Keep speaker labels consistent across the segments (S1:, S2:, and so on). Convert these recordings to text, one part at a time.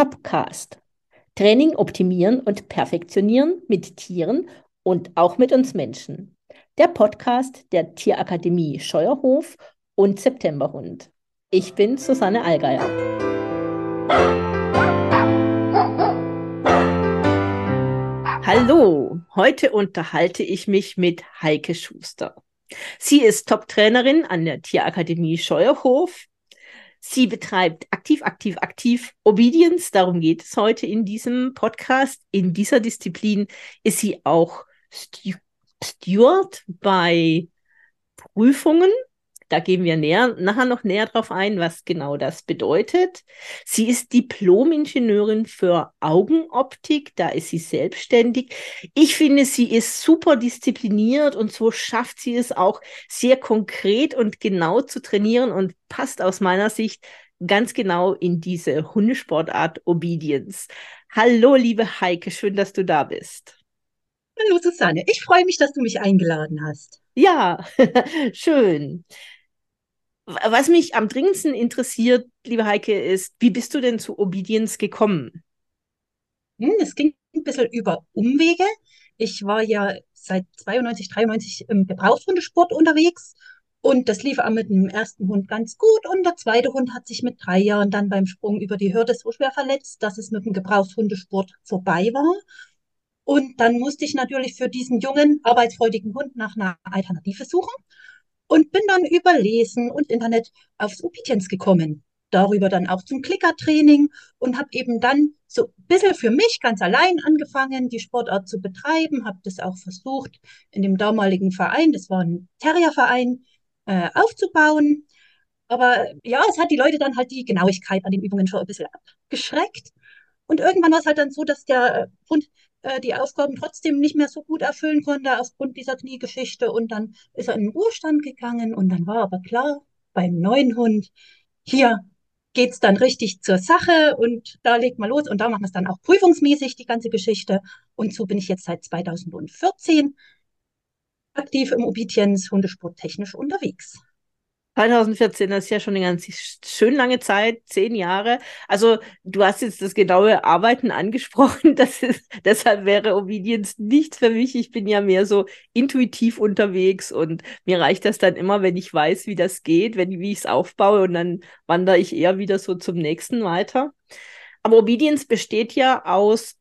S1: Topcast. Training optimieren und perfektionieren mit Tieren und auch mit uns Menschen. Der Podcast der Tierakademie Scheuerhof und Septemberhund. Ich bin Susanne Allgeier. Hallo, heute unterhalte ich mich mit Heike Schuster. Sie ist Top-Trainerin an der Tierakademie Scheuerhof. Sie betreibt aktiv, aktiv, aktiv Obedience. Darum geht es heute in diesem Podcast. In dieser Disziplin ist sie auch Steward bei Prüfungen da gehen wir näher, nachher noch näher drauf ein, was genau das bedeutet. Sie ist Diplom-Ingenieurin für Augenoptik, da ist sie selbstständig. Ich finde, sie ist super diszipliniert und so schafft sie es auch sehr konkret und genau zu trainieren und passt aus meiner Sicht ganz genau in diese Hundesportart Obedience. Hallo, liebe Heike, schön, dass du da bist.
S2: Hallo Susanne, ich freue mich, dass du mich eingeladen hast.
S1: Ja, schön. Was mich am dringendsten interessiert, liebe Heike, ist, wie bist du denn zu Obedience gekommen?
S2: Hm, es ging ein bisschen über Umwege. Ich war ja seit 92, 93 im Gebrauchshundesport unterwegs und das lief auch mit dem ersten Hund ganz gut und der zweite Hund hat sich mit drei Jahren dann beim Sprung über die Hürde so schwer verletzt, dass es mit dem Gebrauchshundesport vorbei war. Und dann musste ich natürlich für diesen jungen, arbeitsfreudigen Hund nach einer Alternative suchen und bin dann über Lesen und Internet aufs Obedience gekommen. Darüber dann auch zum Klickertraining und habe eben dann so ein bisschen für mich ganz allein angefangen, die Sportart zu betreiben, habe das auch versucht in dem damaligen Verein, das war ein Terrierverein, äh, aufzubauen. Aber ja, es hat die Leute dann halt die Genauigkeit an den Übungen schon ein bisschen abgeschreckt. Und irgendwann war es halt dann so, dass der Hund äh, die Aufgaben trotzdem nicht mehr so gut erfüllen konnte aufgrund dieser Kniegeschichte. Und dann ist er in den Ruhestand gegangen und dann war aber klar, beim neuen Hund, hier geht's dann richtig zur Sache und da legt man los und da machen wir es dann auch prüfungsmäßig, die ganze Geschichte. Und so bin ich jetzt seit 2014 aktiv im Obedience Hundesport technisch unterwegs.
S1: 2014, das ist ja schon eine ganz schön lange Zeit, zehn Jahre. Also du hast jetzt das genaue Arbeiten angesprochen. Das ist, deshalb wäre Obedience nichts für mich. Ich bin ja mehr so intuitiv unterwegs und mir reicht das dann immer, wenn ich weiß, wie das geht, wenn, wie ich es aufbaue und dann wandere ich eher wieder so zum nächsten weiter. Aber Obedience besteht ja aus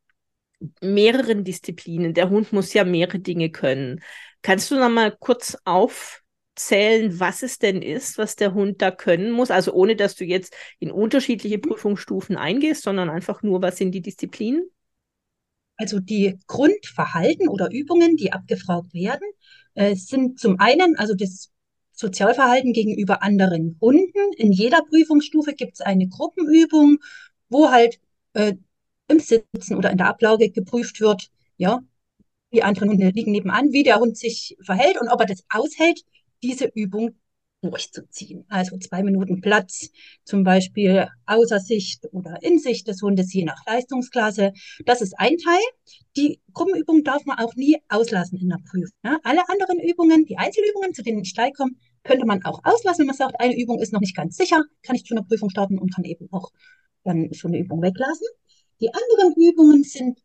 S1: mehreren Disziplinen. Der Hund muss ja mehrere Dinge können. Kannst du noch mal kurz auf aufzählen, was es denn ist, was der Hund da können muss? Also ohne, dass du jetzt in unterschiedliche mhm. Prüfungsstufen eingehst, sondern einfach nur, was sind die Disziplinen?
S2: Also die Grundverhalten oder Übungen, die abgefragt werden, äh, sind zum einen, also das Sozialverhalten gegenüber anderen Hunden. In jeder Prüfungsstufe gibt es eine Gruppenübung, wo halt äh, im Sitzen oder in der Ablage geprüft wird, ja, die anderen Hunde liegen nebenan, wie der Hund sich verhält und ob er das aushält, diese Übung durchzuziehen. Also zwei Minuten Platz, zum Beispiel außer Sicht oder in Sicht des Hundes, je nach Leistungsklasse. Das ist ein Teil. Die Gruppenübung darf man auch nie auslassen in der Prüfung. Ja, alle anderen Übungen, die Einzelübungen, zu denen ich gleich komme, könnte man auch auslassen, wenn man sagt, eine Übung ist noch nicht ganz sicher, kann ich zu einer Prüfung starten und kann eben auch dann schon eine Übung weglassen. Die anderen Übungen sind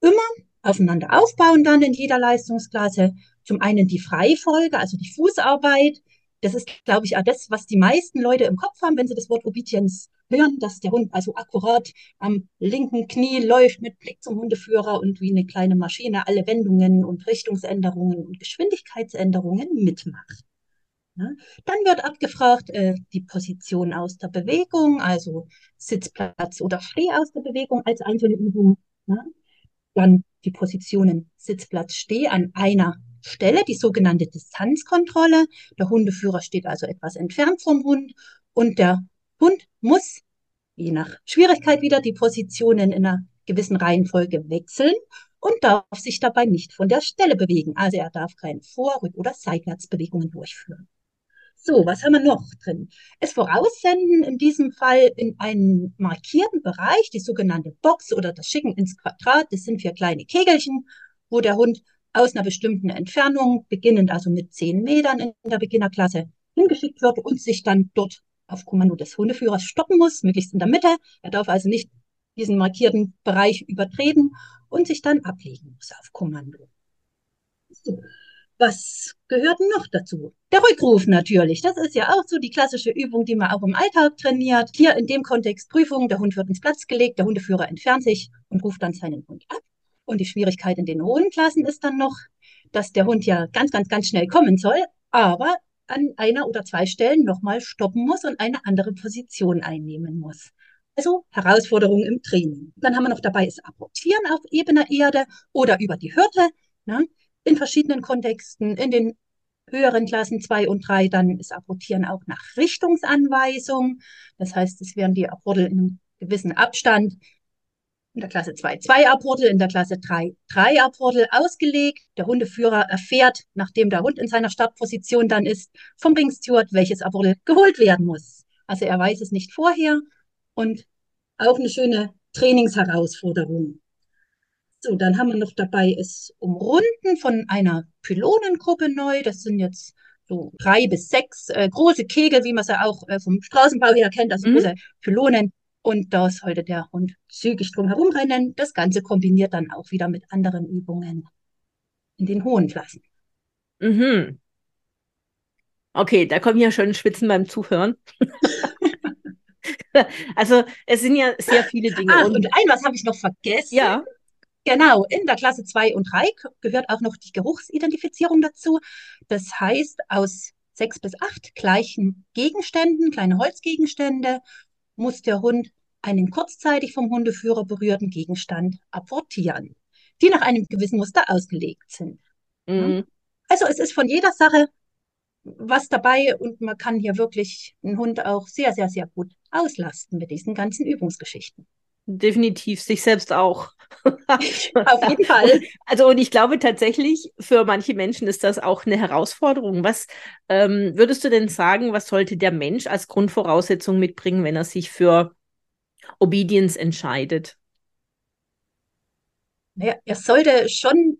S2: immer aufeinander aufbauen dann in jeder Leistungsklasse zum einen die Freifolge, also die Fußarbeit. Das ist, glaube ich, auch das, was die meisten Leute im Kopf haben, wenn sie das Wort Obedience hören, dass der Hund also akkurat am linken Knie läuft mit Blick zum Hundeführer und wie eine kleine Maschine alle Wendungen und Richtungsänderungen und Geschwindigkeitsänderungen mitmacht. Ja, dann wird abgefragt äh, die Position aus der Bewegung, also Sitzplatz oder Steh aus der Bewegung als einzelne Übung. Ja. Dann die Positionen Sitzplatz, Steh an einer Stelle, die sogenannte Distanzkontrolle. Der Hundeführer steht also etwas entfernt vom Hund und der Hund muss, je nach Schwierigkeit wieder, die Positionen in einer gewissen Reihenfolge wechseln und darf sich dabei nicht von der Stelle bewegen. Also er darf keine Vor-, Rück- oder Seitwärtsbewegungen durchführen. So, was haben wir noch drin? Es voraussenden, in diesem Fall in einen markierten Bereich, die sogenannte Box oder das Schicken ins Quadrat. Das sind vier kleine Kegelchen, wo der Hund aus einer bestimmten Entfernung, beginnend also mit zehn Metern in der Beginnerklasse, hingeschickt wird und sich dann dort auf Kommando des Hundeführers stoppen muss, möglichst in der Mitte. Er darf also nicht diesen markierten Bereich übertreten und sich dann ablegen muss auf Kommando. So. Was gehört noch dazu? Der Rückruf natürlich. Das ist ja auch so die klassische Übung, die man auch im Alltag trainiert. Hier in dem Kontext Prüfung. Der Hund wird ins Platz gelegt, der Hundeführer entfernt sich und ruft dann seinen Hund ab. Und die Schwierigkeit in den hohen Klassen ist dann noch, dass der Hund ja ganz, ganz, ganz schnell kommen soll, aber an einer oder zwei Stellen nochmal stoppen muss und eine andere Position einnehmen muss. Also Herausforderungen im Training. Dann haben wir noch dabei das Apportieren auf ebener Erde oder über die Hürde. Ne? In verschiedenen Kontexten, in den höheren Klassen zwei und drei, dann ist Apportieren auch nach Richtungsanweisung. Das heißt, es werden die Apporte in einem gewissen Abstand in der Klasse 2 zwei Apporte, in der Klasse 3 drei Apporte ausgelegt. Der Hundeführer erfährt, nachdem der Hund in seiner Startposition dann ist, vom Ringsteward, welches Apporte geholt werden muss. Also er weiß es nicht vorher und auch eine schöne Trainingsherausforderung. So, dann haben wir noch dabei es Umrunden von einer Pylonengruppe neu. Das sind jetzt so drei bis sechs äh, große Kegel, wie man sie auch äh, vom Straßenbau her kennt, also mhm. große Pylonen. Und da sollte der Hund zügig drum herumrennen. Das Ganze kombiniert dann auch wieder mit anderen Übungen in den hohen Klassen.
S1: Mhm. Okay, da kommen ja schon Schwitzen beim Zuhören. also es sind ja sehr viele Dinge.
S2: Ah, und, und ein was habe ich noch vergessen.
S1: Ja.
S2: Genau, in der Klasse 2 und 3 gehört auch noch die Geruchsidentifizierung dazu. Das heißt, aus sechs bis acht gleichen Gegenständen, kleine Holzgegenstände, muss der Hund einen kurzzeitig vom Hundeführer berührten Gegenstand apportieren, die nach einem gewissen Muster ausgelegt sind. Mhm. Also es ist von jeder Sache was dabei und man kann hier wirklich einen Hund auch sehr, sehr, sehr gut auslasten mit diesen ganzen Übungsgeschichten.
S1: Definitiv, sich selbst auch.
S2: Auf jeden Fall.
S1: Also, und ich glaube tatsächlich, für manche Menschen ist das auch eine Herausforderung. Was ähm, würdest du denn sagen, was sollte der Mensch als Grundvoraussetzung mitbringen, wenn er sich für Obedience entscheidet?
S2: Naja, er sollte schon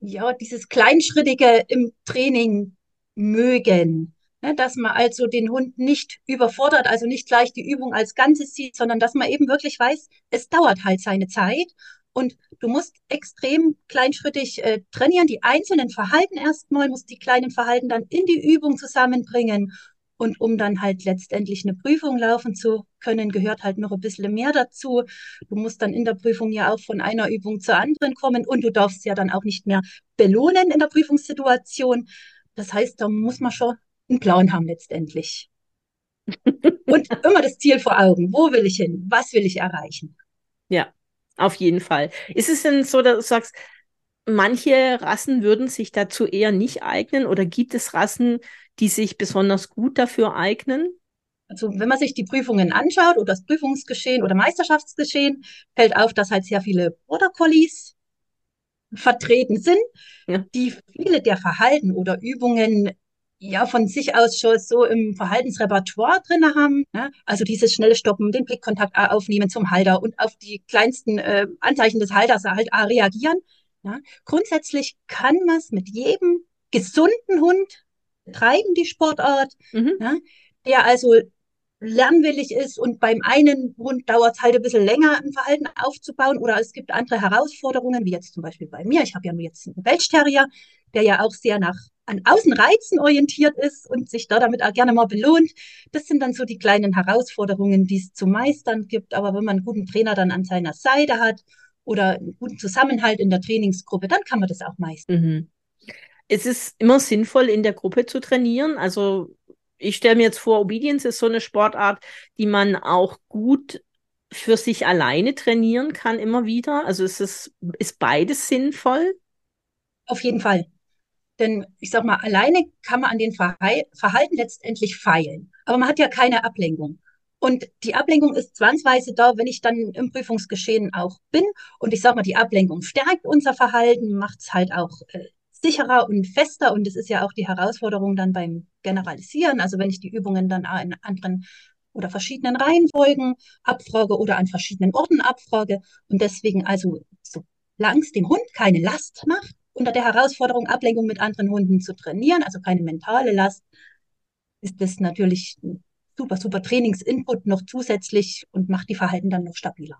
S2: ja, dieses Kleinschrittige im Training mögen. Ne, dass man also den Hund nicht überfordert, also nicht gleich die Übung als Ganzes sieht, sondern dass man eben wirklich weiß, es dauert halt seine Zeit und du musst extrem kleinschrittig äh, trainieren, die einzelnen Verhalten erstmal, musst die kleinen Verhalten dann in die Übung zusammenbringen. Und um dann halt letztendlich eine Prüfung laufen zu können, gehört halt noch ein bisschen mehr dazu. Du musst dann in der Prüfung ja auch von einer Übung zur anderen kommen und du darfst ja dann auch nicht mehr belohnen in der Prüfungssituation. Das heißt, da muss man schon einen Plan haben letztendlich. Und immer das Ziel vor Augen. Wo will ich hin? Was will ich erreichen?
S1: Ja, auf jeden Fall. Ist es denn so, dass du sagst, manche Rassen würden sich dazu eher nicht eignen oder gibt es Rassen, die sich besonders gut dafür eignen?
S2: Also wenn man sich die Prüfungen anschaut oder das Prüfungsgeschehen oder Meisterschaftsgeschehen, fällt auf, dass halt sehr viele Border Collies vertreten sind, ja. die viele der Verhalten oder Übungen ja von sich aus schon so im Verhaltensrepertoire drin haben. Ne? Also dieses schnelle Stoppen, den Blickkontakt aufnehmen zum Halter und auf die kleinsten äh, Anzeichen des Halters halt reagieren. Ja? Grundsätzlich kann man es mit jedem gesunden Hund treiben, die Sportart, mhm. ja? der also lernwillig ist und beim einen Hund dauert es halt ein bisschen länger, ein Verhalten aufzubauen oder es gibt andere Herausforderungen, wie jetzt zum Beispiel bei mir. Ich habe ja nur jetzt einen Welchterrier, der ja auch sehr nach an Außenreizen orientiert ist und sich da damit auch gerne mal belohnt. Das sind dann so die kleinen Herausforderungen, die es zu meistern gibt. Aber wenn man einen guten Trainer dann an seiner Seite hat oder einen guten Zusammenhalt in der Trainingsgruppe, dann kann man das auch meistern. Mhm.
S1: Es ist immer sinnvoll, in der Gruppe zu trainieren. Also ich stelle mir jetzt vor, Obedience ist so eine Sportart, die man auch gut für sich alleine trainieren kann immer wieder. Also ist es ist beides sinnvoll?
S2: Auf jeden Fall. Denn ich sag mal, alleine kann man an den Verhalten letztendlich feilen. Aber man hat ja keine Ablenkung. Und die Ablenkung ist zwangsweise da, wenn ich dann im Prüfungsgeschehen auch bin. Und ich sag mal, die Ablenkung stärkt unser Verhalten, macht es halt auch äh, sicherer und fester. Und das ist ja auch die Herausforderung dann beim Generalisieren. Also wenn ich die Übungen dann in anderen oder verschiedenen Reihenfolgen abfrage oder an verschiedenen Orten abfrage. Und deswegen also, solange es dem Hund keine Last macht, unter der Herausforderung, Ablenkung mit anderen Hunden zu trainieren, also keine mentale Last, ist das natürlich super, super Trainingsinput noch zusätzlich und macht die Verhalten dann noch stabiler.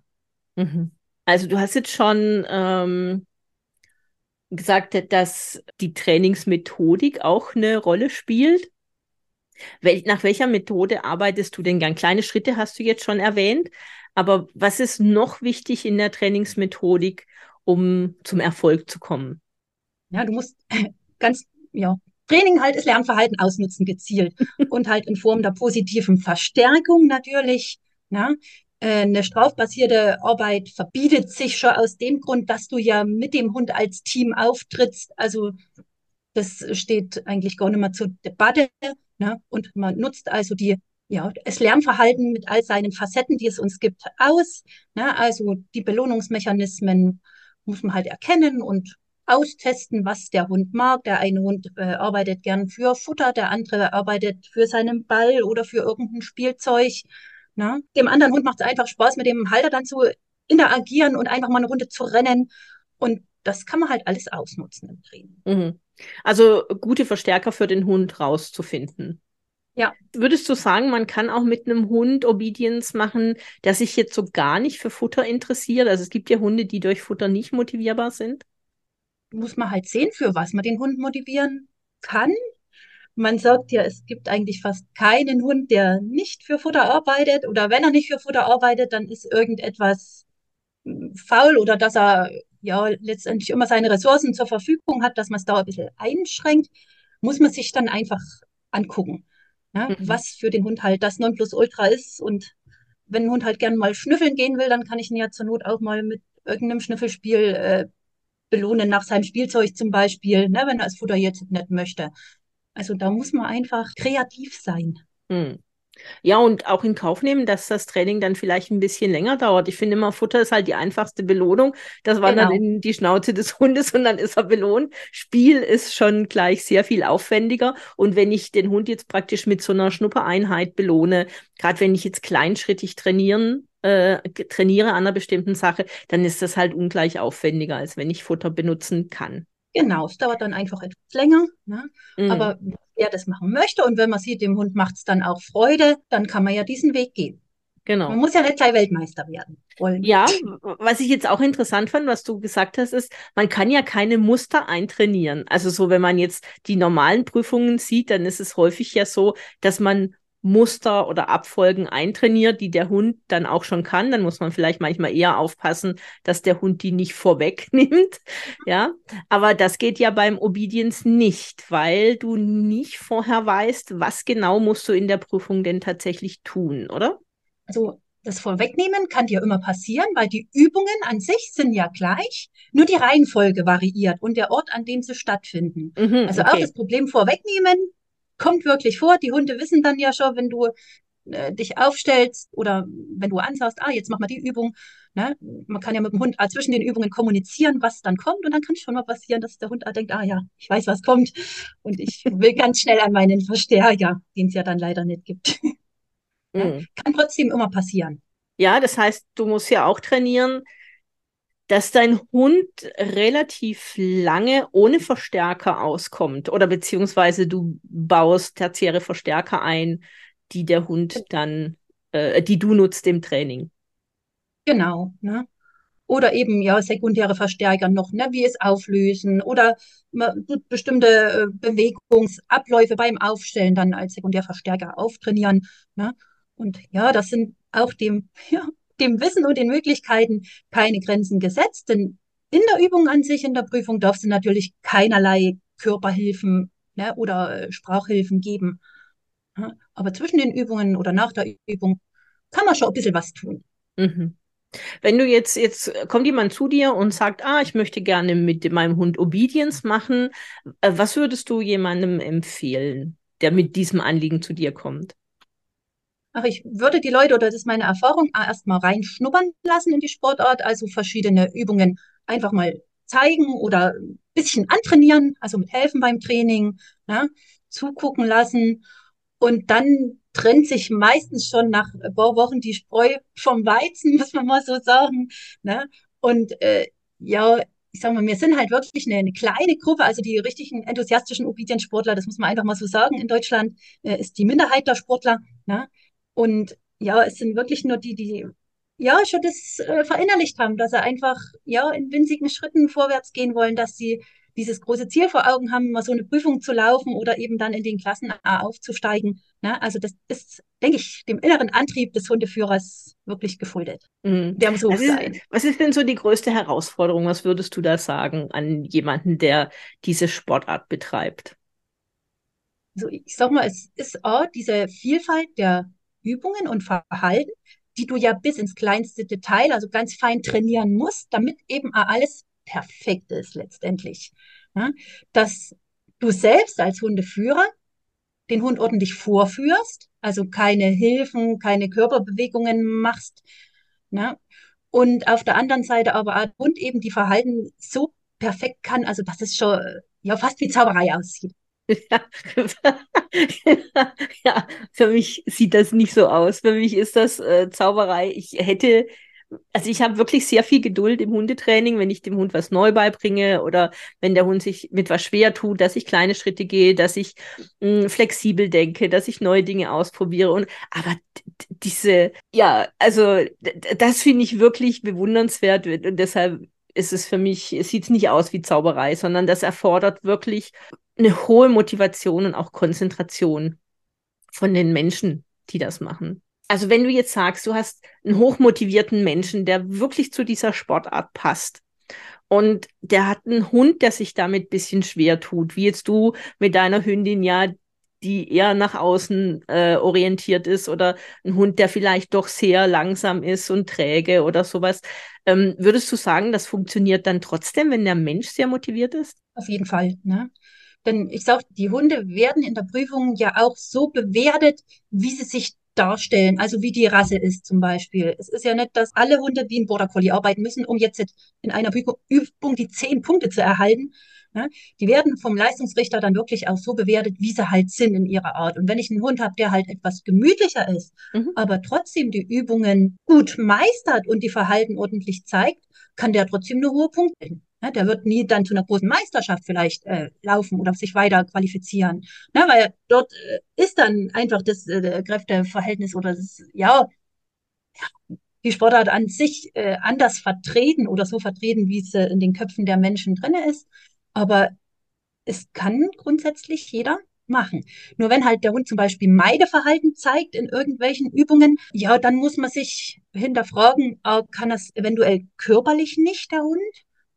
S1: Mhm. Also du hast jetzt schon ähm, gesagt, dass die Trainingsmethodik auch eine Rolle spielt. Wel nach welcher Methode arbeitest du denn gern? Kleine Schritte hast du jetzt schon erwähnt, aber was ist noch wichtig in der Trainingsmethodik, um zum Erfolg zu kommen?
S2: Ja, du musst ganz, ja, Training halt ist Lernverhalten ausnutzen gezielt und halt in Form der positiven Verstärkung natürlich. Na? Äh, eine strafbasierte Arbeit verbietet sich schon aus dem Grund, dass du ja mit dem Hund als Team auftrittst. Also das steht eigentlich gar nicht mehr zur Debatte. Ne? Und man nutzt also die, ja, das Lernverhalten mit all seinen Facetten, die es uns gibt, aus. Ne? Also die Belohnungsmechanismen muss man halt erkennen und austesten, was der Hund mag. Der eine Hund äh, arbeitet gern für Futter, der andere arbeitet für seinen Ball oder für irgendein Spielzeug. Ne? Dem anderen Hund macht es einfach Spaß, mit dem Halter dann zu interagieren und einfach mal eine Runde zu rennen. Und das kann man halt alles ausnutzen im Training.
S1: Mhm. Also gute Verstärker für den Hund rauszufinden. Ja. Würdest du sagen, man kann auch mit einem Hund Obedience machen, der sich jetzt so gar nicht für Futter interessiert? Also es gibt ja Hunde, die durch Futter nicht motivierbar sind
S2: muss man halt sehen, für was man den Hund motivieren kann. Man sagt ja, es gibt eigentlich fast keinen Hund, der nicht für Futter arbeitet. Oder wenn er nicht für Futter arbeitet, dann ist irgendetwas hm, faul oder dass er ja letztendlich immer seine Ressourcen zur Verfügung hat, dass man es da ein bisschen einschränkt, muss man sich dann einfach angucken, ja, mhm. was für den Hund halt das Nonplusultra ist. Und wenn ein Hund halt gern mal schnüffeln gehen will, dann kann ich ihn ja zur Not auch mal mit irgendeinem Schnüffelspiel äh, belohnen nach seinem Spielzeug zum Beispiel, ne, wenn er das Futter jetzt nicht möchte. Also da muss man einfach kreativ sein.
S1: Hm. Ja, und auch in Kauf nehmen, dass das Training dann vielleicht ein bisschen länger dauert. Ich finde immer, Futter ist halt die einfachste Belohnung. Das wandert genau. in die Schnauze des Hundes und dann ist er belohnt. Spiel ist schon gleich sehr viel aufwendiger. Und wenn ich den Hund jetzt praktisch mit so einer Schnuppereinheit belohne, gerade wenn ich jetzt kleinschrittig trainieren äh, trainiere an einer bestimmten Sache, dann ist das halt ungleich aufwendiger, als wenn ich Futter benutzen kann.
S2: Genau, es dauert dann einfach etwas länger. Ne? Mhm. Aber wer das machen möchte und wenn man sieht, dem Hund macht es dann auch Freude, dann kann man ja diesen Weg gehen. Genau. Man muss ja nicht gleich Weltmeister werden.
S1: Wollen. Ja, was ich jetzt auch interessant fand, was du gesagt hast, ist, man kann ja keine Muster eintrainieren. Also so, wenn man jetzt die normalen Prüfungen sieht, dann ist es häufig ja so, dass man Muster oder Abfolgen eintrainiert, die der Hund dann auch schon kann. Dann muss man vielleicht manchmal eher aufpassen, dass der Hund die nicht vorwegnimmt. Ja, aber das geht ja beim Obedience nicht, weil du nicht vorher weißt, was genau musst du in der Prüfung denn tatsächlich tun, oder?
S2: Also das Vorwegnehmen kann dir immer passieren, weil die Übungen an sich sind ja gleich, nur die Reihenfolge variiert und der Ort, an dem sie stattfinden. Mhm, also okay. auch das Problem Vorwegnehmen kommt wirklich vor. Die Hunde wissen dann ja schon, wenn du äh, dich aufstellst oder wenn du ansagst, ah, jetzt mach mal die Übung. Ne? Man kann ja mit dem Hund ah, zwischen den Übungen kommunizieren, was dann kommt. Und dann kann es schon mal passieren, dass der Hund ah, denkt, ah ja, ich weiß, was kommt. Und ich will ganz schnell an meinen Verstärker, den es ja dann leider nicht gibt. Mhm. Kann trotzdem immer passieren.
S1: Ja, das heißt, du musst ja auch trainieren, dass dein Hund relativ lange ohne Verstärker auskommt oder beziehungsweise du baust tertiäre Verstärker ein, die der Hund dann, äh, die du nutzt im Training.
S2: Genau, ne? Oder eben ja sekundäre Verstärker noch, ne, wie es auflösen oder bestimmte äh, Bewegungsabläufe beim Aufstellen dann als Sekundärverstärker auftrainieren. Ne? Und ja, das sind auch dem ja, dem Wissen und den Möglichkeiten keine Grenzen gesetzt, denn in der Übung an sich, in der Prüfung, darf es natürlich keinerlei Körperhilfen ne, oder äh, Sprachhilfen geben. Aber zwischen den Übungen oder nach der Übung kann man schon ein bisschen was tun.
S1: Mhm. Wenn du jetzt, jetzt kommt jemand zu dir und sagt, ah, ich möchte gerne mit meinem Hund Obedience machen, äh, was würdest du jemandem empfehlen, der mit diesem Anliegen zu dir kommt?
S2: Ach, ich würde die Leute, oder das ist meine Erfahrung, erstmal reinschnuppern lassen in die Sportart, also verschiedene Übungen einfach mal zeigen oder ein bisschen antrainieren, also mit helfen beim Training, ne, zugucken lassen. Und dann trennt sich meistens schon nach ein paar Wochen die Spreu vom Weizen, muss man mal so sagen. Ne? Und äh, ja, ich sag mal, wir sind halt wirklich eine, eine kleine Gruppe, also die richtigen enthusiastischen Obedienzsportler, das muss man einfach mal so sagen, in Deutschland äh, ist die Minderheit der Sportler. Ne? Und ja, es sind wirklich nur die, die ja schon das äh, verinnerlicht haben, dass sie einfach ja in winzigen Schritten vorwärts gehen wollen, dass sie dieses große Ziel vor Augen haben, mal so eine Prüfung zu laufen oder eben dann in den Klassen A aufzusteigen. Ne? Also das ist, denke ich, dem inneren Antrieb des Hundeführers wirklich geschuldet.
S1: Mhm. Der muss so was sein. Ist, was ist denn so die größte Herausforderung? Was würdest du da sagen an jemanden, der diese Sportart betreibt?
S2: So, ich sag mal, es ist auch diese Vielfalt der Übungen und Verhalten, die du ja bis ins kleinste Detail, also ganz fein trainieren musst, damit eben alles perfekt ist letztendlich. Ja, dass du selbst als Hundeführer den Hund ordentlich vorführst, also keine Hilfen, keine Körperbewegungen machst. Ja, und auf der anderen Seite aber auch Hund eben die Verhalten so perfekt kann, also dass es schon ja fast wie Zauberei aussieht.
S1: Ja. für mich sieht das nicht so aus. Für mich ist das äh, Zauberei. Ich hätte, also ich habe wirklich sehr viel Geduld im Hundetraining, wenn ich dem Hund was neu beibringe oder wenn der Hund sich mit was schwer tut, dass ich kleine Schritte gehe, dass ich mh, hm, flexibel denke, dass ich neue Dinge ausprobiere. Und aber diese, ja, also das finde ich wirklich bewundernswert und deshalb ist es für mich, es sieht nicht aus wie Zauberei, sondern das erfordert wirklich eine hohe Motivation und auch Konzentration von den Menschen, die das machen. Also wenn du jetzt sagst, du hast einen hochmotivierten Menschen, der wirklich zu dieser Sportart passt und der hat einen Hund, der sich damit ein bisschen schwer tut, wie jetzt du mit deiner Hündin ja, die eher nach außen äh, orientiert ist oder ein Hund, der vielleicht doch sehr langsam ist und träge oder sowas. Ähm, würdest du sagen, das funktioniert dann trotzdem, wenn der Mensch sehr motiviert ist?
S2: Auf jeden Fall. Ne? Denn ich sage, die Hunde werden in der Prüfung ja auch so bewertet, wie sie sich darstellen, also wie die Rasse ist zum Beispiel. Es ist ja nicht, dass alle Hunde wie ein Border Collie arbeiten müssen, um jetzt in einer Übung die zehn Punkte zu erhalten. Ja, die werden vom Leistungsrichter dann wirklich auch so bewertet, wie sie halt sind in ihrer Art. Und wenn ich einen Hund habe, der halt etwas gemütlicher ist, mhm. aber trotzdem die Übungen gut meistert und die Verhalten ordentlich zeigt, kann der trotzdem nur hohe Punkte. Ne, der wird nie dann zu einer großen Meisterschaft vielleicht äh, laufen oder sich weiter qualifizieren. Ne, weil dort äh, ist dann einfach das äh, Kräfteverhältnis oder das, ja, die Sportart an sich äh, anders vertreten oder so vertreten, wie es äh, in den Köpfen der Menschen drinne ist. Aber es kann grundsätzlich jeder machen. Nur wenn halt der Hund zum Beispiel Meideverhalten zeigt in irgendwelchen Übungen, ja, dann muss man sich hinterfragen, äh, kann das eventuell körperlich nicht der Hund?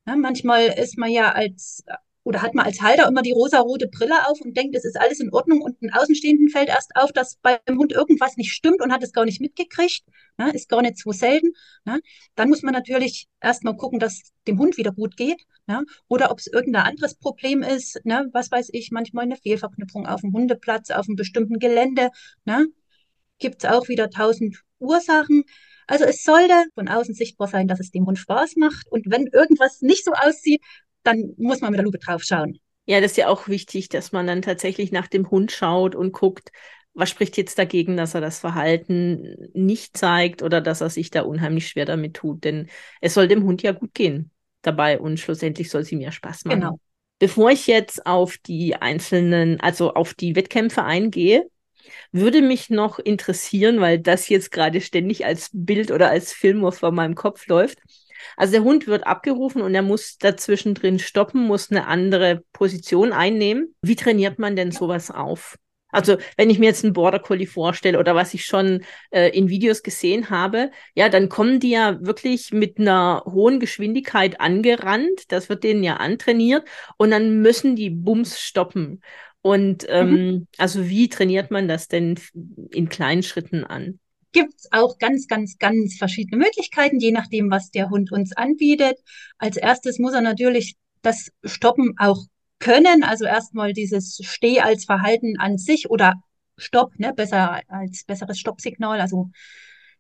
S2: Ja, manchmal ist man ja als oder hat man als Halter immer die rosa-rote Brille auf und denkt, es ist alles in Ordnung und ein Außenstehenden fällt erst auf, dass beim Hund irgendwas nicht stimmt und hat es gar nicht mitgekriegt, ne, ist gar nicht so selten. Ne. Dann muss man natürlich erstmal gucken, dass dem Hund wieder gut geht ne, oder ob es irgendein anderes Problem ist, ne, was weiß ich, manchmal eine Fehlverknüpfung auf dem Hundeplatz, auf einem bestimmten Gelände. Ne. Gibt es auch wieder tausend Ursachen. Also es sollte von außen sichtbar sein, dass es dem Hund Spaß macht. Und wenn irgendwas nicht so aussieht, dann muss man mit der Lupe drauf schauen.
S1: Ja, das ist ja auch wichtig, dass man dann tatsächlich nach dem Hund schaut und guckt, was spricht jetzt dagegen, dass er das Verhalten nicht zeigt oder dass er sich da unheimlich schwer damit tut. Denn es soll dem Hund ja gut gehen dabei und schlussendlich soll es ihm ja Spaß machen. Genau. Bevor ich jetzt auf die einzelnen, also auf die Wettkämpfe eingehe, würde mich noch interessieren, weil das jetzt gerade ständig als Bild oder als Film vor meinem Kopf läuft. Also der Hund wird abgerufen und er muss dazwischen drin stoppen, muss eine andere Position einnehmen. Wie trainiert man denn sowas auf? Also wenn ich mir jetzt einen Border Collie vorstelle oder was ich schon äh, in Videos gesehen habe, ja, dann kommen die ja wirklich mit einer hohen Geschwindigkeit angerannt. Das wird denen ja antrainiert und dann müssen die Bums stoppen. Und ähm, mhm. also wie trainiert man das denn in kleinen Schritten an?
S2: Gibt es auch ganz, ganz, ganz verschiedene Möglichkeiten, je nachdem, was der Hund uns anbietet. Als erstes muss er natürlich das Stoppen auch können, also erstmal dieses Steh als Verhalten an sich oder Stopp, ne, besser als besseres Stoppsignal. Also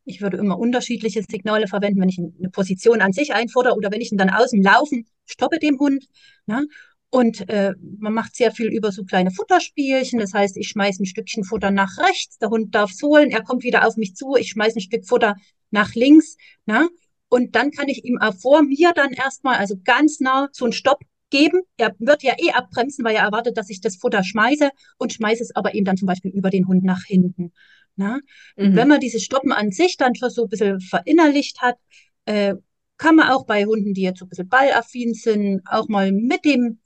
S2: ich würde immer unterschiedliche Signale verwenden, wenn ich eine Position an sich einfordere oder wenn ich ihn dann aus dem Laufen stoppe dem Hund. Ne? Und äh, man macht sehr viel über so kleine Futterspielchen. Das heißt, ich schmeiße ein Stückchen Futter nach rechts, der Hund darf es holen, er kommt wieder auf mich zu, ich schmeiße ein Stück Futter nach links. Na? Und dann kann ich ihm auch vor mir dann erstmal, also ganz nah, so einen Stopp geben. Er wird ja eh abbremsen, weil er erwartet, dass ich das Futter schmeiße und schmeiße es aber eben dann zum Beispiel über den Hund nach hinten. Na? Mhm. Wenn man dieses Stoppen an sich dann schon so ein bisschen verinnerlicht hat, äh, kann man auch bei Hunden, die jetzt so ein bisschen ballaffin sind, auch mal mit dem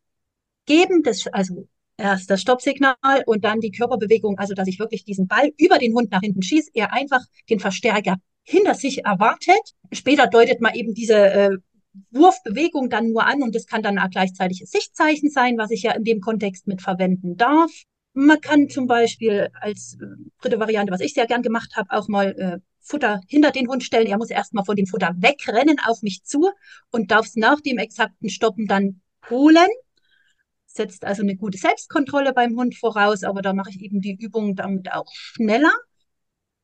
S2: Geben des, also erst das Stoppsignal und dann die Körperbewegung, also dass ich wirklich diesen Ball über den Hund nach hinten schieße, er einfach den Verstärker hinter sich erwartet. Später deutet man eben diese äh, Wurfbewegung dann nur an und das kann dann auch gleichzeitig ein Sichtzeichen sein, was ich ja in dem Kontext mit verwenden darf. Man kann zum Beispiel als äh, dritte Variante, was ich sehr gern gemacht habe, auch mal äh, Futter hinter den Hund stellen. Er muss erstmal von dem Futter wegrennen auf mich zu und darf es nach dem exakten Stoppen dann holen. Setzt also eine gute Selbstkontrolle beim Hund voraus, aber da mache ich eben die Übung damit auch schneller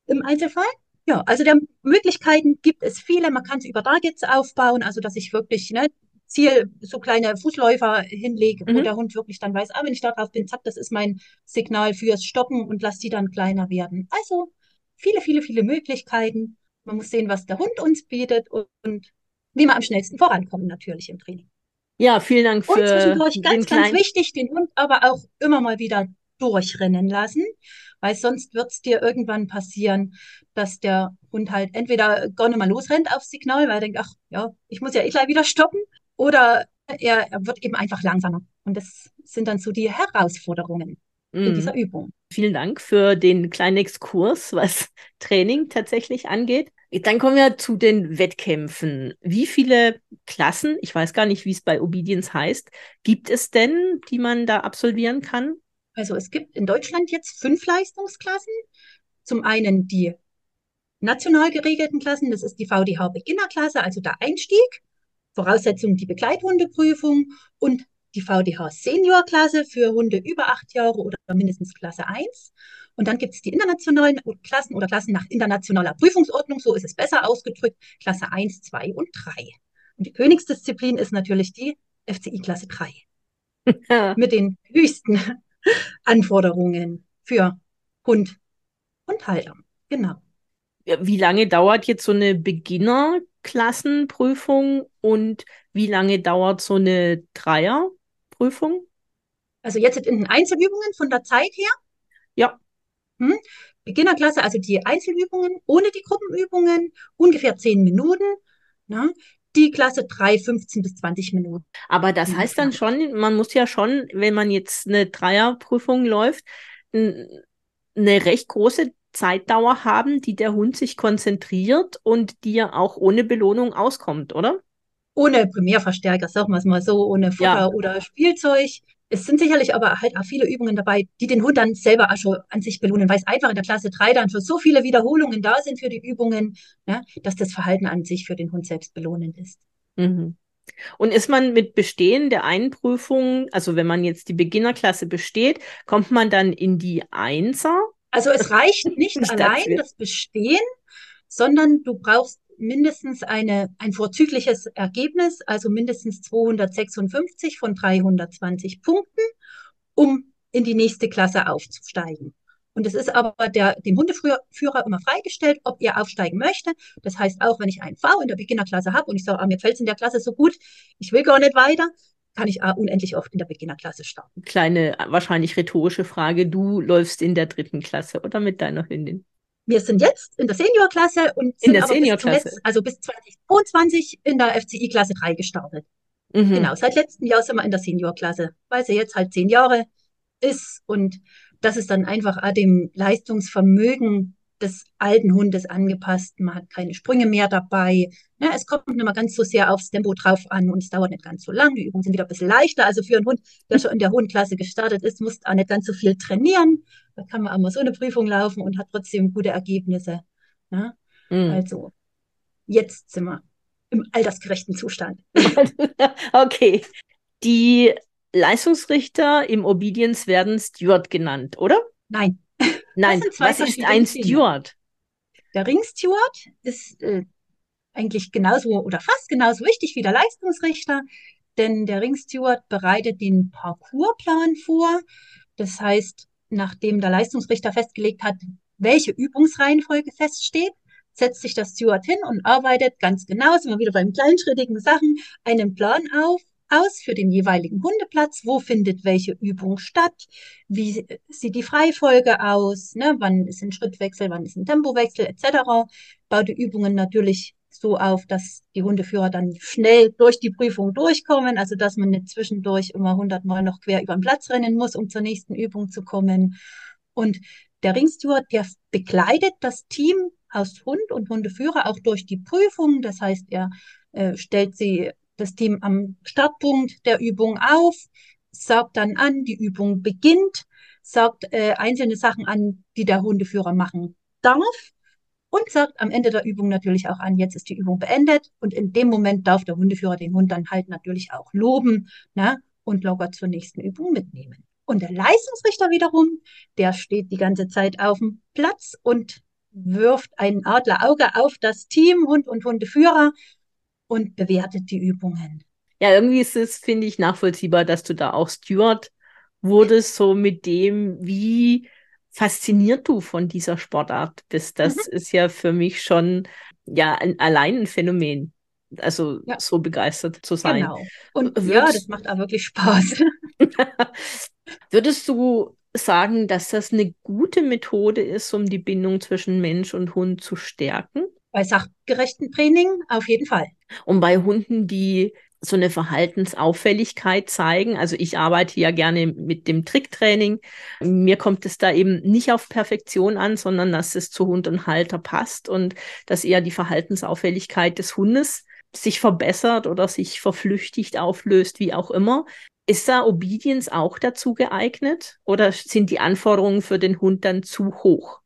S2: im Einzelfall. Ja, also der Möglichkeiten gibt es viele. Man kann es über Targets aufbauen, also dass ich wirklich ne, Ziel so kleine Fußläufer hinlege, mhm. wo der Hund wirklich dann weiß, ah, wenn ich da drauf bin, zack, das ist mein Signal fürs Stoppen und lass die dann kleiner werden. Also viele, viele, viele Möglichkeiten. Man muss sehen, was der Hund uns bietet und, und wie wir am schnellsten vorankommen natürlich im Training.
S1: Ja, vielen Dank für
S2: Und zwischendurch ganz, ganz wichtig, den Hund aber auch immer mal wieder durchrennen lassen, weil sonst wird es dir irgendwann passieren, dass der Hund halt entweder gar nicht mal losrennt aufs Signal, weil er denkt, ach ja, ich muss ja eh gleich wieder stoppen, oder er, er wird eben einfach langsamer. Und das sind dann so die Herausforderungen. In dieser Übung.
S1: Vielen Dank für den kleinen Exkurs, was Training tatsächlich angeht. Dann kommen wir zu den Wettkämpfen. Wie viele Klassen, ich weiß gar nicht, wie es bei Obedience heißt, gibt es denn, die man da absolvieren kann?
S2: Also es gibt in Deutschland jetzt fünf Leistungsklassen. Zum einen die national geregelten Klassen, das ist die VDH Beginnerklasse, also der Einstieg. Voraussetzung die Begleithundeprüfung und die VDH Seniorklasse für Hunde über acht Jahre oder mindestens Klasse 1. Und dann gibt es die internationalen Klassen oder Klassen nach internationaler Prüfungsordnung, so ist es besser ausgedrückt, Klasse 1, 2 und 3. Und die Königsdisziplin ist natürlich die FCI Klasse 3. Mit den höchsten Anforderungen für Hund und Halter. Genau.
S1: Wie lange dauert jetzt so eine Beginnerklassenprüfung und wie lange dauert so eine Dreierprüfung?
S2: Also jetzt in den Einzelübungen von der Zeit her?
S1: Ja.
S2: Hm? Beginnerklasse, also die Einzelübungen ohne die Gruppenübungen, ungefähr zehn Minuten. Ne? Die Klasse 3, 15 bis 20 Minuten.
S1: Aber das heißt dann schon, man muss ja schon, wenn man jetzt eine Dreierprüfung läuft, eine recht große Zeitdauer haben, die der Hund sich konzentriert und die er auch ohne Belohnung auskommt, oder?
S2: Ohne Primärverstärker, sagen wir es mal so, ohne Futter ja. oder Spielzeug. Es sind sicherlich aber halt auch viele Übungen dabei, die den Hund dann selber auch schon an sich belohnen, weil es einfach in der Klasse 3 dann für so viele Wiederholungen da sind für die Übungen, ja, dass das Verhalten an sich für den Hund selbst belohnend ist.
S1: Mhm. Und ist man mit Bestehen der Einprüfung, also wenn man jetzt die Beginnerklasse besteht, kommt man dann in die Einser?
S2: Also es reicht nicht allein das Bestehen, sondern du brauchst mindestens eine, ein vorzügliches Ergebnis, also mindestens 256 von 320 Punkten, um in die nächste Klasse aufzusteigen. Und es ist aber der, dem Hundeführer immer freigestellt, ob er aufsteigen möchte. Das heißt, auch wenn ich einen V in der Beginnerklasse habe und ich sage, ah, mir fällt es in der Klasse so gut, ich will gar nicht weiter, kann ich auch unendlich oft in der Beginnerklasse starten.
S1: Kleine, wahrscheinlich rhetorische Frage. Du läufst in der dritten Klasse oder mit deiner Hündin?
S2: Wir sind jetzt in der Seniorklasse und
S1: in der Seniorklasse,
S2: also bis 2022 in der FCI Klasse 3 gestartet. Mhm. Genau, seit letztem Jahr sind wir in der Seniorklasse, weil sie jetzt halt zehn Jahre ist und das ist dann einfach dem Leistungsvermögen des alten Hundes angepasst. Man hat keine Sprünge mehr dabei. Ja, es kommt nicht mal ganz so sehr aufs Tempo drauf an und es dauert nicht ganz so lang. Die Übungen sind wieder ein bisschen leichter. Also für einen Hund, der schon in der hohen Klasse gestartet ist, muss auch nicht ganz so viel trainieren. Da kann man auch mal so eine Prüfung laufen und hat trotzdem gute Ergebnisse. Ja? Mhm. Also jetzt sind wir im altersgerechten Zustand.
S1: okay. Die Leistungsrichter im Obedience werden Steward genannt, oder?
S2: Nein.
S1: Nein, was ist ein Steward?
S2: Der Ringsteward ist äh, eigentlich genauso oder fast genauso wichtig wie der Leistungsrichter, denn der Ringsteward bereitet den Parcoursplan vor. Das heißt, nachdem der Leistungsrichter festgelegt hat, welche Übungsreihenfolge feststeht, setzt sich der Steward hin und arbeitet ganz genau, sind wir wieder beim kleinschrittigen Sachen, einen Plan auf aus für den jeweiligen Hundeplatz. Wo findet welche Übung statt? Wie sieht die Freifolge aus? Ne? Wann ist ein Schrittwechsel? Wann ist ein Tempowechsel etc. Baut die Übungen natürlich so auf, dass die Hundeführer dann schnell durch die Prüfung durchkommen, also dass man nicht zwischendurch immer hundertmal noch quer über den Platz rennen muss, um zur nächsten Übung zu kommen. Und der Ringsteward, der begleitet das Team aus Hund und Hundeführer auch durch die Prüfung. Das heißt, er äh, stellt sie das Team am Startpunkt der Übung auf, sagt dann an, die Übung beginnt, sagt äh, einzelne Sachen an, die der Hundeführer machen darf und sagt am Ende der Übung natürlich auch an, jetzt ist die Übung beendet. Und in dem Moment darf der Hundeführer den Hund dann halt natürlich auch loben ne, und locker zur nächsten Übung mitnehmen. Und der Leistungsrichter wiederum, der steht die ganze Zeit auf dem Platz und wirft ein Adlerauge auf das Team, Hund und Hundeführer und bewertet die Übungen.
S1: Ja, irgendwie ist es, finde ich, nachvollziehbar, dass du da auch Steward wurdest, so mit dem, wie fasziniert du von dieser Sportart bist. Das mhm. ist ja für mich schon ja ein, allein ein Phänomen. Also ja. so begeistert zu sein. Genau.
S2: Und Würdest, ja, das macht auch wirklich Spaß.
S1: Würdest du sagen, dass das eine gute Methode ist, um die Bindung zwischen Mensch und Hund zu stärken?
S2: Bei sachgerechten Training auf jeden Fall.
S1: Und bei Hunden, die so eine Verhaltensauffälligkeit zeigen. Also ich arbeite ja gerne mit dem Tricktraining. Mir kommt es da eben nicht auf Perfektion an, sondern dass es zu Hund und Halter passt und dass eher die Verhaltensauffälligkeit des Hundes sich verbessert oder sich verflüchtigt auflöst, wie auch immer. Ist da Obedience auch dazu geeignet oder sind die Anforderungen für den Hund dann zu hoch?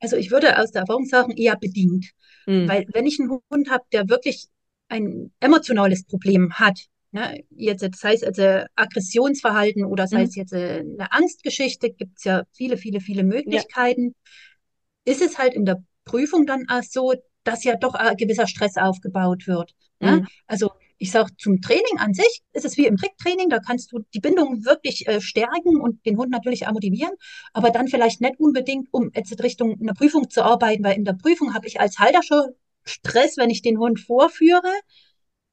S2: Also ich würde aus der Erfahrung sagen, eher bedingt. Mhm. Weil wenn ich einen Hund habe, der wirklich ein emotionales Problem hat, ne, jetzt sei es also Aggressionsverhalten oder sei mhm. es jetzt äh, eine Angstgeschichte, gibt es ja viele, viele, viele Möglichkeiten, ja. ist es halt in der Prüfung dann auch so, dass ja doch ein gewisser Stress aufgebaut wird. Ne? Mhm. Also ich sage, zum Training an sich ist es wie im Tricktraining, da kannst du die Bindung wirklich äh, stärken und den Hund natürlich auch motivieren, aber dann vielleicht nicht unbedingt, um jetzt Richtung einer Prüfung zu arbeiten, weil in der Prüfung habe ich als Halter schon Stress, wenn ich den Hund vorführe.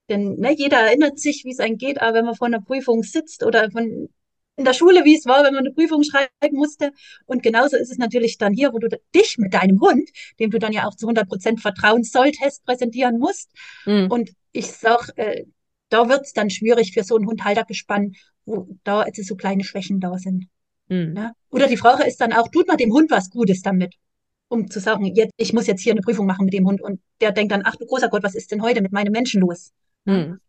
S2: Denn ne, jeder erinnert sich, wie es einem geht, aber wenn man vor einer Prüfung sitzt oder von in der Schule, wie es war, wenn man eine Prüfung schreiben musste. Und genauso ist es natürlich dann hier, wo du dich mit deinem Hund, dem du dann ja auch zu 100 Prozent vertrauen solltest, präsentieren musst. Mhm. Und ich sag, äh, da wird es dann schwierig für so ein Hundhaltergespann, wo da jetzt so kleine Schwächen da sind. Mhm. Ne? Oder die Frage ist dann auch, tut man dem Hund was Gutes damit? Um zu sagen, jetzt, ich muss jetzt hier eine Prüfung machen mit dem Hund. Und der denkt dann, ach du großer Gott, was ist denn heute mit meinem Menschen los?
S1: Hm.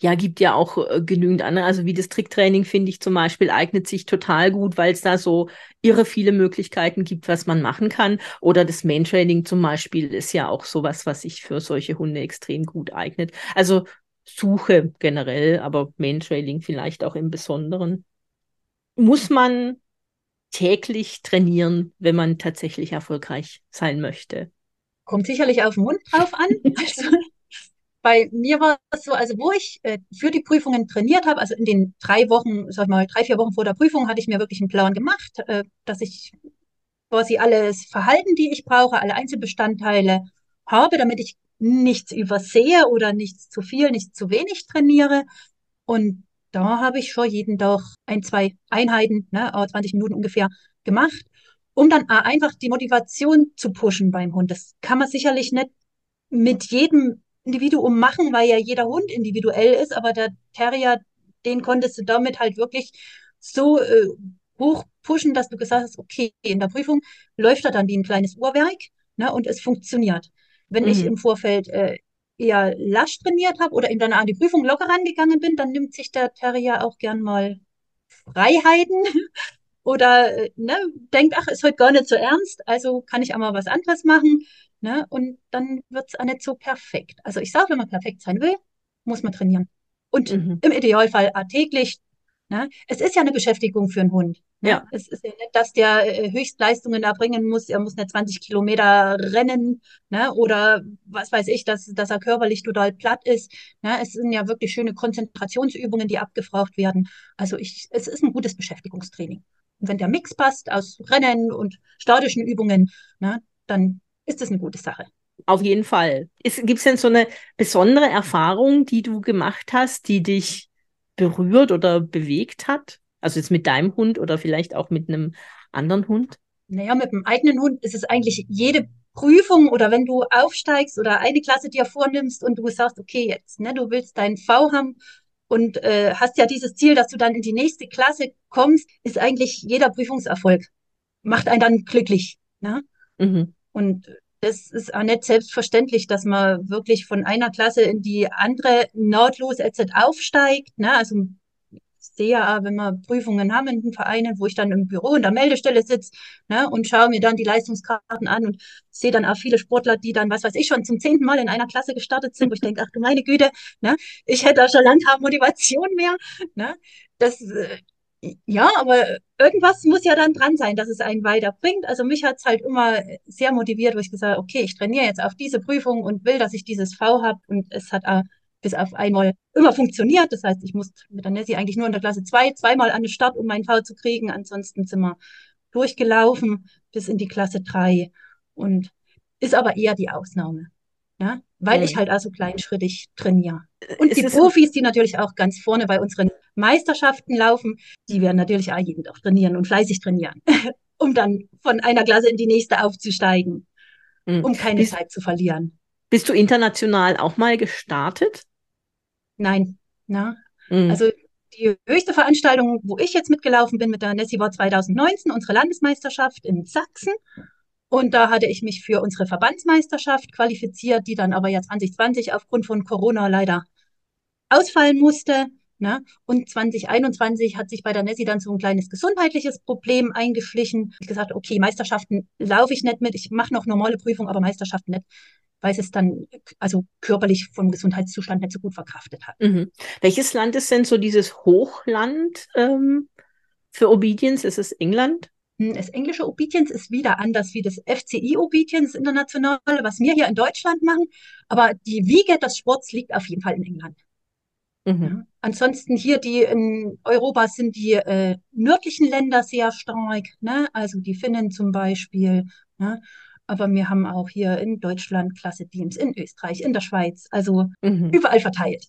S1: Ja, gibt ja auch äh, genügend andere. Also wie das Tricktraining finde ich zum Beispiel eignet sich total gut, weil es da so irre viele Möglichkeiten gibt, was man machen kann. Oder das Main-Training zum Beispiel ist ja auch sowas, was sich für solche Hunde extrem gut eignet. Also Suche generell, aber Main-Training vielleicht auch im Besonderen. Muss man täglich trainieren, wenn man tatsächlich erfolgreich sein möchte?
S2: Kommt sicherlich auf den Hund drauf an. Also, bei mir war es so, also wo ich äh, für die Prüfungen trainiert habe, also in den drei Wochen, sag ich mal, drei, vier Wochen vor der Prüfung, hatte ich mir wirklich einen Plan gemacht, äh, dass ich quasi alles Verhalten, die ich brauche, alle Einzelbestandteile habe, damit ich nichts übersehe oder nichts zu viel, nichts zu wenig trainiere. Und da habe ich schon jeden Tag ein, zwei Einheiten, ne, 20 Minuten ungefähr gemacht, um dann einfach die Motivation zu pushen beim Hund. Das kann man sicherlich nicht mit jedem Individuum machen, weil ja jeder Hund individuell ist, aber der Terrier, den konntest du damit halt wirklich so äh, hoch pushen, dass du gesagt hast, okay, in der Prüfung läuft er dann wie ein kleines Uhrwerk ne, und es funktioniert. Wenn mhm. ich im Vorfeld äh, eher lasch trainiert habe oder ihm dann an die Prüfung locker rangegangen bin, dann nimmt sich der Terrier auch gern mal Freiheiten oder äh, ne, denkt, ach, ist heute gar nicht so ernst, also kann ich auch mal was anderes machen. Ne? Und dann wird es auch nicht so perfekt. Also ich sage, wenn man perfekt sein will, muss man trainieren. Und mhm. im Idealfall täglich Ne? Es ist ja eine Beschäftigung für einen Hund. Ne? Ja. Es ist ja nicht, dass der äh, Höchstleistungen erbringen muss. Er muss nicht 20 Kilometer rennen ne? oder was weiß ich, dass, dass er körperlich total platt ist. Ne? Es sind ja wirklich schöne Konzentrationsübungen, die abgefragt werden. Also ich, es ist ein gutes Beschäftigungstraining. Und wenn der Mix passt aus Rennen und statischen Übungen, ne, dann ist das eine gute Sache.
S1: Auf jeden Fall. Gibt es denn so eine besondere Erfahrung, die du gemacht hast, die dich berührt oder bewegt hat? Also jetzt mit deinem Hund oder vielleicht auch mit einem anderen Hund?
S2: Naja, mit dem eigenen Hund ist es eigentlich jede Prüfung oder wenn du aufsteigst oder eine Klasse dir vornimmst und du sagst, okay, jetzt, ne, du willst deinen V haben und äh, hast ja dieses Ziel, dass du dann in die nächste Klasse kommst, ist eigentlich jeder Prüfungserfolg. Macht einen dann glücklich. Ne? Mhm. Und das ist auch nicht selbstverständlich, dass man wirklich von einer Klasse in die andere nahtlos jetzt aufsteigt. Ne? Also sehe ja, wenn wir Prüfungen haben in den Vereinen, wo ich dann im Büro in der Meldestelle sitze ne, und schaue mir dann die Leistungskarten an und sehe dann auch viele Sportler, die dann, was weiß ich, schon zum zehnten Mal in einer Klasse gestartet sind, wo ich denke, ach du meine Güte, ne, ich hätte da schon lange Motivation mehr. Ne, das, äh, ja, aber irgendwas muss ja dann dran sein, dass es einen weiterbringt. Also mich hat es halt immer sehr motiviert, wo ich gesagt habe, okay, ich trainiere jetzt auf diese Prüfung und will, dass ich dieses V habe. Und es hat auch bis auf einmal immer funktioniert. Das heißt, ich musste mit der Nessie eigentlich nur in der Klasse zwei, zweimal an den Start, um meinen V zu kriegen. Ansonsten sind wir durchgelaufen bis in die Klasse drei und ist aber eher die Ausnahme. Ja, weil mhm. ich halt also kleinschrittig trainiere. Und es die Profis, die natürlich auch ganz vorne bei unseren Meisterschaften laufen, die werden natürlich auch jeden Tag trainieren und fleißig trainieren, um dann von einer Klasse in die nächste aufzusteigen, mhm. um keine bist, Zeit zu verlieren.
S1: Bist du international auch mal gestartet?
S2: Nein. Na? Mhm. Also die höchste Veranstaltung, wo ich jetzt mitgelaufen bin mit der Nessie war 2019, unsere Landesmeisterschaft in Sachsen. Und da hatte ich mich für unsere Verbandsmeisterschaft qualifiziert, die dann aber ja 2020 aufgrund von Corona leider ausfallen musste. Ne? Und 2021 hat sich bei der Nessie dann so ein kleines gesundheitliches Problem eingeschlichen. Ich gesagt, okay, Meisterschaften laufe ich nicht mit, ich mache noch normale Prüfungen, aber Meisterschaften nicht weil es dann also körperlich vom Gesundheitszustand nicht so gut verkraftet hat.
S1: Mhm. Welches Land ist denn so dieses Hochland ähm, für Obedience? Ist es England?
S2: Hm, das englische Obedience ist wieder anders wie das FCI Obedience internationale, was wir hier in Deutschland machen. Aber die Wiege des Sports liegt auf jeden Fall in England. Mhm. Ja. Ansonsten hier die in Europa sind die äh, nördlichen Länder sehr stark, ne? also die Finnen zum Beispiel. Ne? aber wir haben auch hier in Deutschland klasse Teams, in Österreich, in der Schweiz, also mhm. überall verteilt.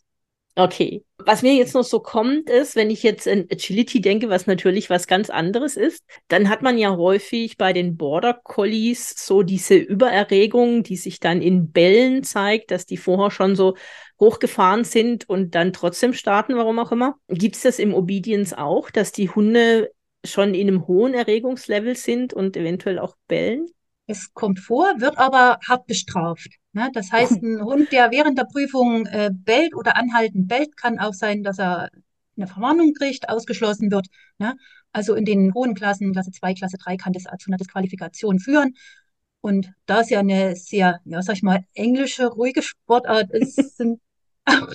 S1: Okay. Was mir jetzt noch so kommt, ist, wenn ich jetzt in Agility denke, was natürlich was ganz anderes ist, dann hat man ja häufig bei den Border Collies so diese Übererregung, die sich dann in Bällen zeigt, dass die vorher schon so hochgefahren sind und dann trotzdem starten, warum auch immer. Gibt es das im Obedience auch, dass die Hunde schon in einem hohen Erregungslevel sind und eventuell auch bellen?
S2: Es kommt vor, wird aber hart bestraft. Ne? Das heißt, ein Hund, der während der Prüfung äh, bellt oder anhaltend bellt, kann auch sein, dass er eine Verwarnung kriegt, ausgeschlossen wird. Ne? Also in den hohen Klassen, Klasse 2, Klasse 3, kann das zu einer Disqualifikation führen. Und da es ja eine sehr, ja, sag ich mal, englische, ruhige Sportart ist, sind auch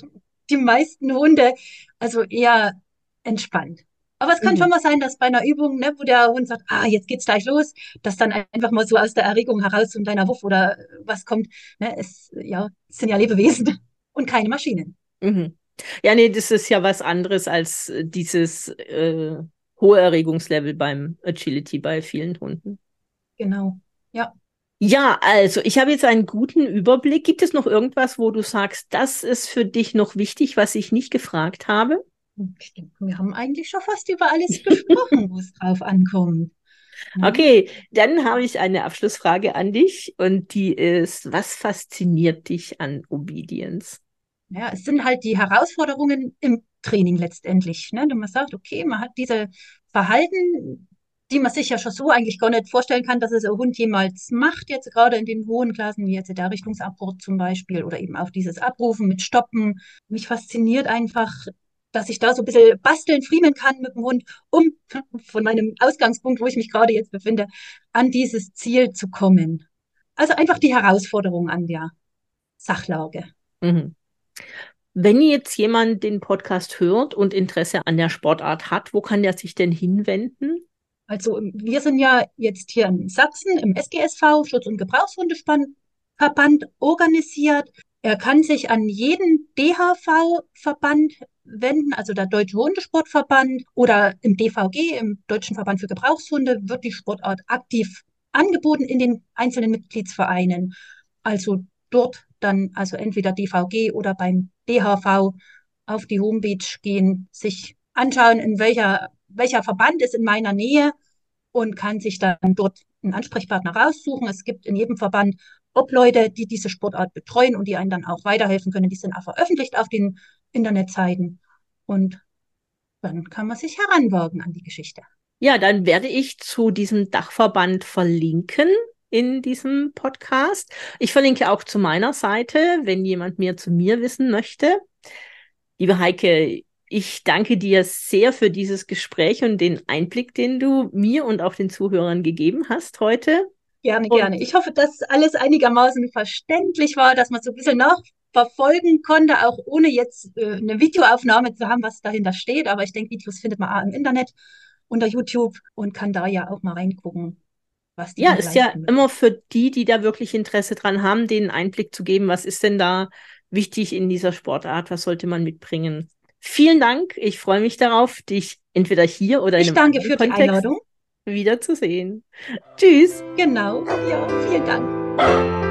S2: die meisten Hunde also eher entspannt. Aber es kann mhm. schon mal sein, dass bei einer Übung, ne, wo der Hund sagt, ah, jetzt geht's gleich los, dass dann einfach mal so aus der Erregung heraus so ein kleiner Wuff oder was kommt. Ne, es, ja, es sind ja Lebewesen und keine Maschinen.
S1: Mhm. Ja, nee, das ist ja was anderes als äh, dieses äh, hohe Erregungslevel beim Agility bei vielen Hunden.
S2: Genau, ja.
S1: Ja, also ich habe jetzt einen guten Überblick. Gibt es noch irgendwas, wo du sagst, das ist für dich noch wichtig, was ich nicht gefragt habe?
S2: Ich denke, wir haben eigentlich schon fast über alles gesprochen, wo es drauf ankommt.
S1: Ja. Okay, dann habe ich eine Abschlussfrage an dich und die ist, was fasziniert dich an Obedience?
S2: Ja, es sind halt die Herausforderungen im Training letztendlich. Ne? man sagt, okay, man hat diese Verhalten, die man sich ja schon so eigentlich gar nicht vorstellen kann, dass es ein Hund jemals macht, jetzt gerade in den hohen Klassen, wie jetzt der Richtungsabbruch zum Beispiel oder eben auch dieses Abrufen mit Stoppen. Mich fasziniert einfach dass ich da so ein bisschen basteln, friemeln kann mit dem Hund, um von meinem Ausgangspunkt, wo ich mich gerade jetzt befinde, an dieses Ziel zu kommen. Also einfach die Herausforderung an der Sachlage. Mhm.
S1: Wenn jetzt jemand den Podcast hört und Interesse an der Sportart hat, wo kann der sich denn hinwenden?
S2: Also wir sind ja jetzt hier in Sachsen im SGSV, Schutz- und Gebrauchshundeverband, organisiert. Er kann sich an jeden DHV-Verband wenden, also der Deutsche Hundesportverband oder im DVG, im Deutschen Verband für Gebrauchshunde, wird die Sportart aktiv angeboten in den einzelnen Mitgliedsvereinen. Also dort dann, also entweder DVG oder beim DHV auf die Homepage gehen, sich anschauen, in welcher, welcher Verband ist in meiner Nähe und kann sich dann dort einen Ansprechpartner raussuchen. Es gibt in jedem Verband Obleute, die diese Sportart betreuen und die einen dann auch weiterhelfen können. Die sind auch veröffentlicht auf den Internetseiten. Und dann kann man sich heranwagen an die Geschichte.
S1: Ja, dann werde ich zu diesem Dachverband verlinken in diesem Podcast. Ich verlinke auch zu meiner Seite, wenn jemand mehr zu mir wissen möchte. Liebe Heike, ich danke dir sehr für dieses Gespräch und den Einblick, den du mir und auch den Zuhörern gegeben hast heute.
S2: Gerne, und gerne. Ich hoffe, dass alles einigermaßen verständlich war, dass man so ein bisschen nachverfolgen konnte, auch ohne jetzt äh, eine Videoaufnahme zu haben, was dahinter steht. Aber ich denke, Videos findet man auch im Internet unter YouTube und kann da ja auch mal reingucken,
S1: was die Ja, ist ja müssen. immer für die, die da wirklich Interesse dran haben, den Einblick zu geben, was ist denn da wichtig in dieser Sportart, was sollte man mitbringen. Vielen Dank. Ich freue mich darauf, dich entweder hier oder
S2: ich in einem danke für Kontext die Einladung
S1: wiederzusehen. Tschüss.
S2: Genau. Ja, vielen Dank.